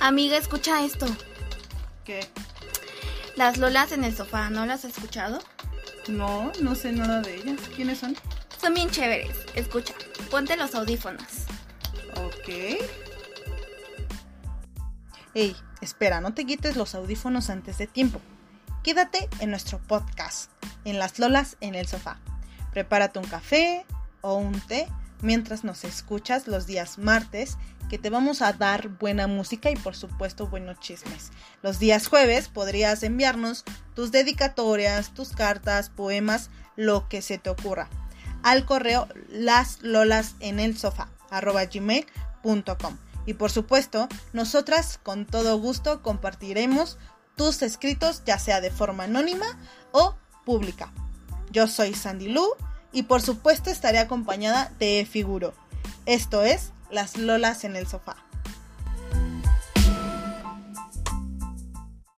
Amiga, escucha esto. ¿Qué? Las Lolas en el sofá, ¿no las has escuchado? No, no sé nada de ellas. ¿Quiénes son? Son bien chéveres. Escucha, ponte los audífonos. Ok. Ey, espera, no te quites los audífonos antes de tiempo. Quédate en nuestro podcast, en Las Lolas en el sofá. Prepárate un café o un té mientras nos escuchas los días martes que te vamos a dar buena música y por supuesto buenos chismes. Los días jueves podrías enviarnos tus dedicatorias, tus cartas, poemas, lo que se te ocurra al correo las lolas en el sofá gmail.com y por supuesto nosotras con todo gusto compartiremos tus escritos ya sea de forma anónima o pública. Yo soy Sandy Lu y por supuesto estaré acompañada de Figuro. Esto es Las Lolas en el Sofá.